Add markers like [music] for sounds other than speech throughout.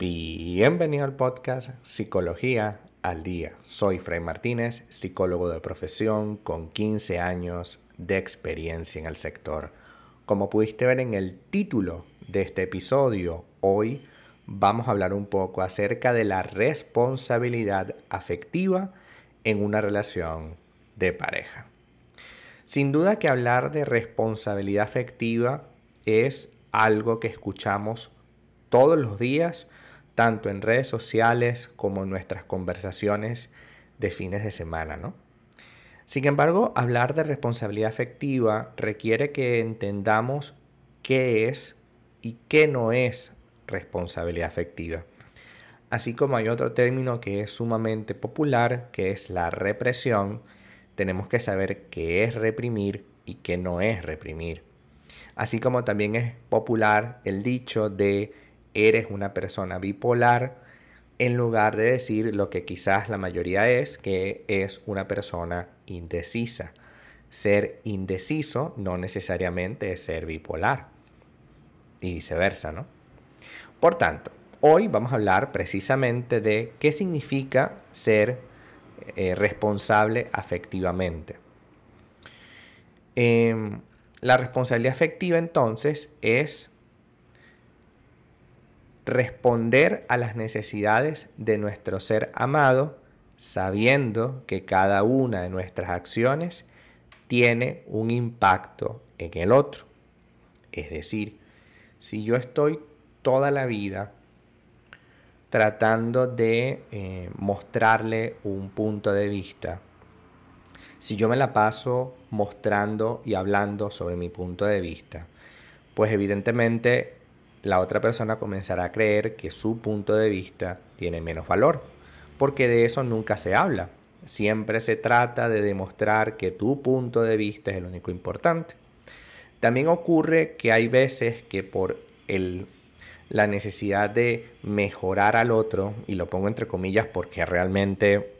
Bienvenido al podcast Psicología al Día. Soy Fray Martínez, psicólogo de profesión con 15 años de experiencia en el sector. Como pudiste ver en el título de este episodio, hoy vamos a hablar un poco acerca de la responsabilidad afectiva en una relación de pareja. Sin duda que hablar de responsabilidad afectiva es algo que escuchamos todos los días, tanto en redes sociales como en nuestras conversaciones de fines de semana, ¿no? Sin embargo, hablar de responsabilidad afectiva requiere que entendamos qué es y qué no es responsabilidad afectiva. Así como hay otro término que es sumamente popular, que es la represión, tenemos que saber qué es reprimir y qué no es reprimir. Así como también es popular el dicho de eres una persona bipolar, en lugar de decir lo que quizás la mayoría es, que es una persona indecisa. Ser indeciso no necesariamente es ser bipolar. Y viceversa, ¿no? Por tanto, hoy vamos a hablar precisamente de qué significa ser eh, responsable afectivamente. Em, la responsabilidad afectiva entonces es responder a las necesidades de nuestro ser amado, sabiendo que cada una de nuestras acciones tiene un impacto en el otro. Es decir, si yo estoy toda la vida tratando de eh, mostrarle un punto de vista, si yo me la paso mostrando y hablando sobre mi punto de vista, pues evidentemente la otra persona comenzará a creer que su punto de vista tiene menos valor, porque de eso nunca se habla. Siempre se trata de demostrar que tu punto de vista es el único importante. También ocurre que hay veces que por el, la necesidad de mejorar al otro, y lo pongo entre comillas porque realmente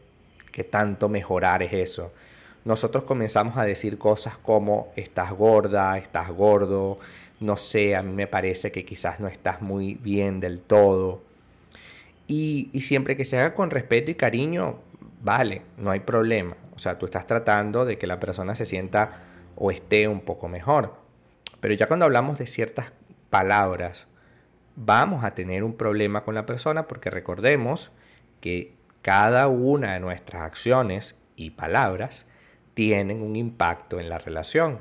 qué tanto mejorar es eso, nosotros comenzamos a decir cosas como estás gorda, estás gordo, no sé, a mí me parece que quizás no estás muy bien del todo. Y, siempre que se haga con respeto y cariño, vale, no hay problema. O sea, tú estás tratando de que la persona se sienta o esté un poco mejor. Pero ya cuando hablamos de ciertas palabras, vamos a tener un problema con la persona porque recordemos que cada una de nuestras acciones y palabras tienen un impacto en la relación.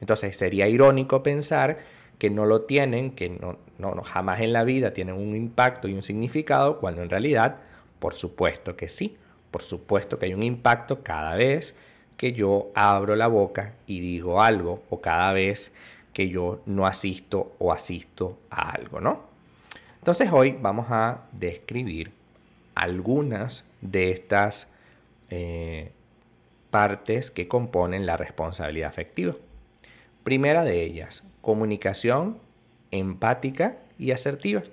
Entonces sería irónico pensar que no lo tienen, que no, no, jamás en la vida tienen un impacto y un significado, cuando en realidad, por supuesto que sí, por supuesto que hay un impacto cada vez que yo abro la boca y digo algo o cada vez que yo no asisto o asisto a algo, ¿no? Entonces hoy vamos a describir algunas de estas eh, partes que componen la responsabilidad afectiva. Primera de ellas, comunicación empática y asertiva.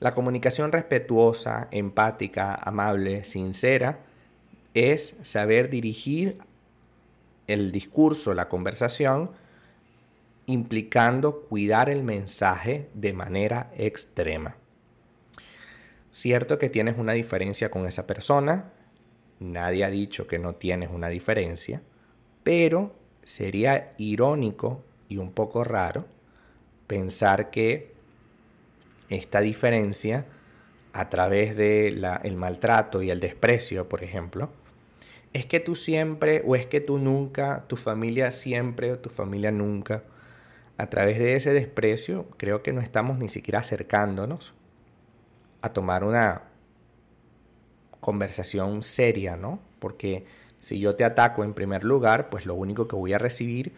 La comunicación respetuosa, empática, amable, sincera, es saber dirigir el discurso, la conversación, implicando cuidar el mensaje de manera extrema. Cierto que tienes una diferencia con esa persona, nadie ha dicho que no tienes una diferencia, pero sería irónico y un poco raro pensar que esta diferencia a través del el maltrato y el desprecio, por ejemplo, es que tú siempre o es que tú nunca, tu familia siempre o tu familia nunca, a través de ese desprecio, creo que no estamos ni siquiera acercándonos a tomar una conversación seria, ¿no? Porque si yo te ataco en primer lugar, pues lo único que voy a recibir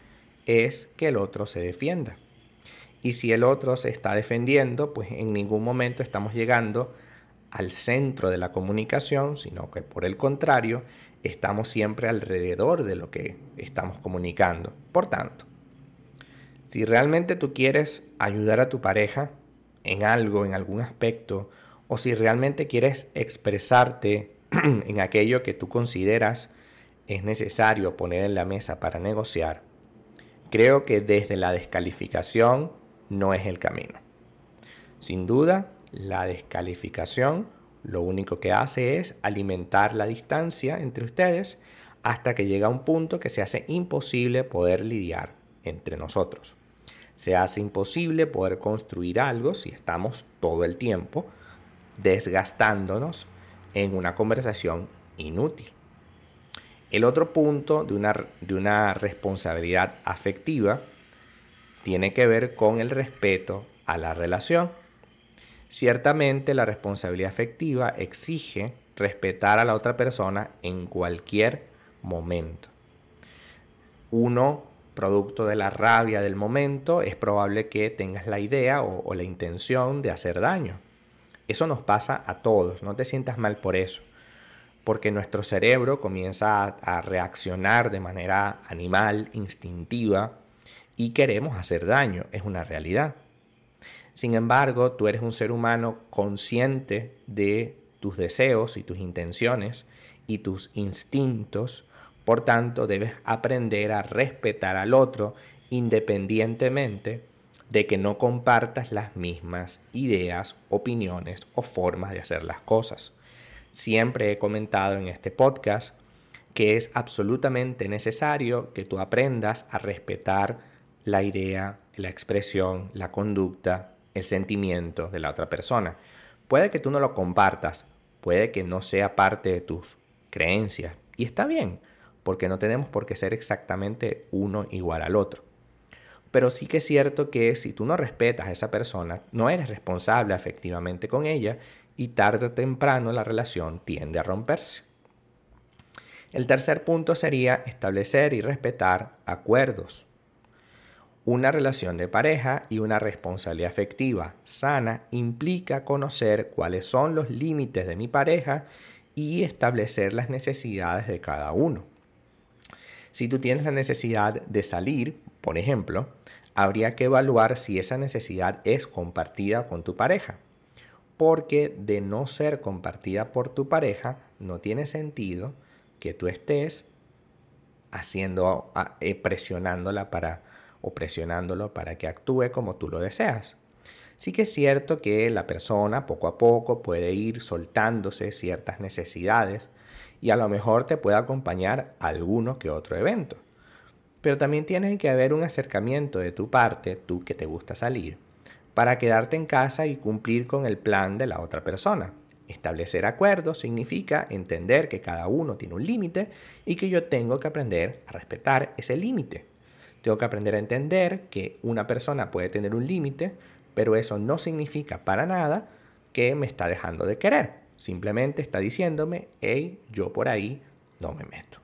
es que el otro se defienda. Y si el otro se está defendiendo, pues en ningún momento estamos llegando al centro de la comunicación, sino que por el contrario, estamos siempre alrededor de lo que estamos comunicando. Por tanto, si realmente tú quieres ayudar a tu pareja en algo, en algún aspecto, o si realmente quieres expresarte [clears throat] en aquello que tú consideras es necesario poner en la mesa para negociar, creo que desde la descalificación no es el camino. Sin duda, La descalificación lo único que hace es alimentar la distancia entre ustedes hasta que llega un punto que se hace imposible poder lidiar entre nosotros. Se hace imposible poder construir algo si estamos todo el tiempo desgastándonos en una conversación inútil. El otro punto de una, de una responsabilidad afectiva tiene que ver con el respeto a la relación. Ciertamente la responsabilidad afectiva exige respetar a la otra persona en cualquier momento. Uno, producto de la rabia del momento, es probable que tengas la idea o, la intención de hacer daño. Eso nos pasa a todos, no te sientas mal por eso, porque nuestro cerebro comienza a reaccionar de manera animal, instintiva, y queremos hacer daño, es una realidad. Sin embargo, tú eres un ser humano consciente de tus deseos y tus intenciones y tus instintos, por tanto debes aprender a respetar al otro independientemente de que no compartas las mismas ideas, opiniones o formas de hacer las cosas. Siempre he comentado en este podcast que es absolutamente necesario que tú aprendas a respetar la idea, la expresión, la conducta el sentimiento de la otra persona. Puede que tú no lo compartas, puede que no sea parte de tus creencias. Y está bien, porque no tenemos por qué ser exactamente uno igual al otro. Pero sí que es cierto que si tú no respetas a esa persona, no eres responsable efectivamente con ella y tarde o temprano la relación tiende a romperse. El tercer punto sería establecer y respetar acuerdos. Una relación de pareja y una responsabilidad afectiva sana implica conocer cuáles son los límites de mi pareja y establecer las necesidades de cada uno. Si tú tienes la necesidad de salir, por ejemplo, habría que evaluar si esa necesidad es compartida con tu pareja. Porque de no ser compartida por tu pareja, no tiene sentido que tú estés haciendo, eh, presionándola para o presionándolo para que actúe como tú lo deseas. Sí que es cierto que la persona poco a poco puede ir soltándose ciertas necesidades y a lo mejor te puede acompañar a alguno que otro evento. Pero también tiene que haber un acercamiento de tu parte, tú que te gusta salir, para quedarte en casa y cumplir con el plan de la otra persona. Establecer acuerdos significa entender que cada uno tiene un límite y que yo tengo que aprender a respetar ese límite. Tengo que aprender a entender que una persona puede tener un límite, pero eso no significa para nada que me está dejando de querer. Simplemente está diciéndome, hey, yo por ahí no me meto.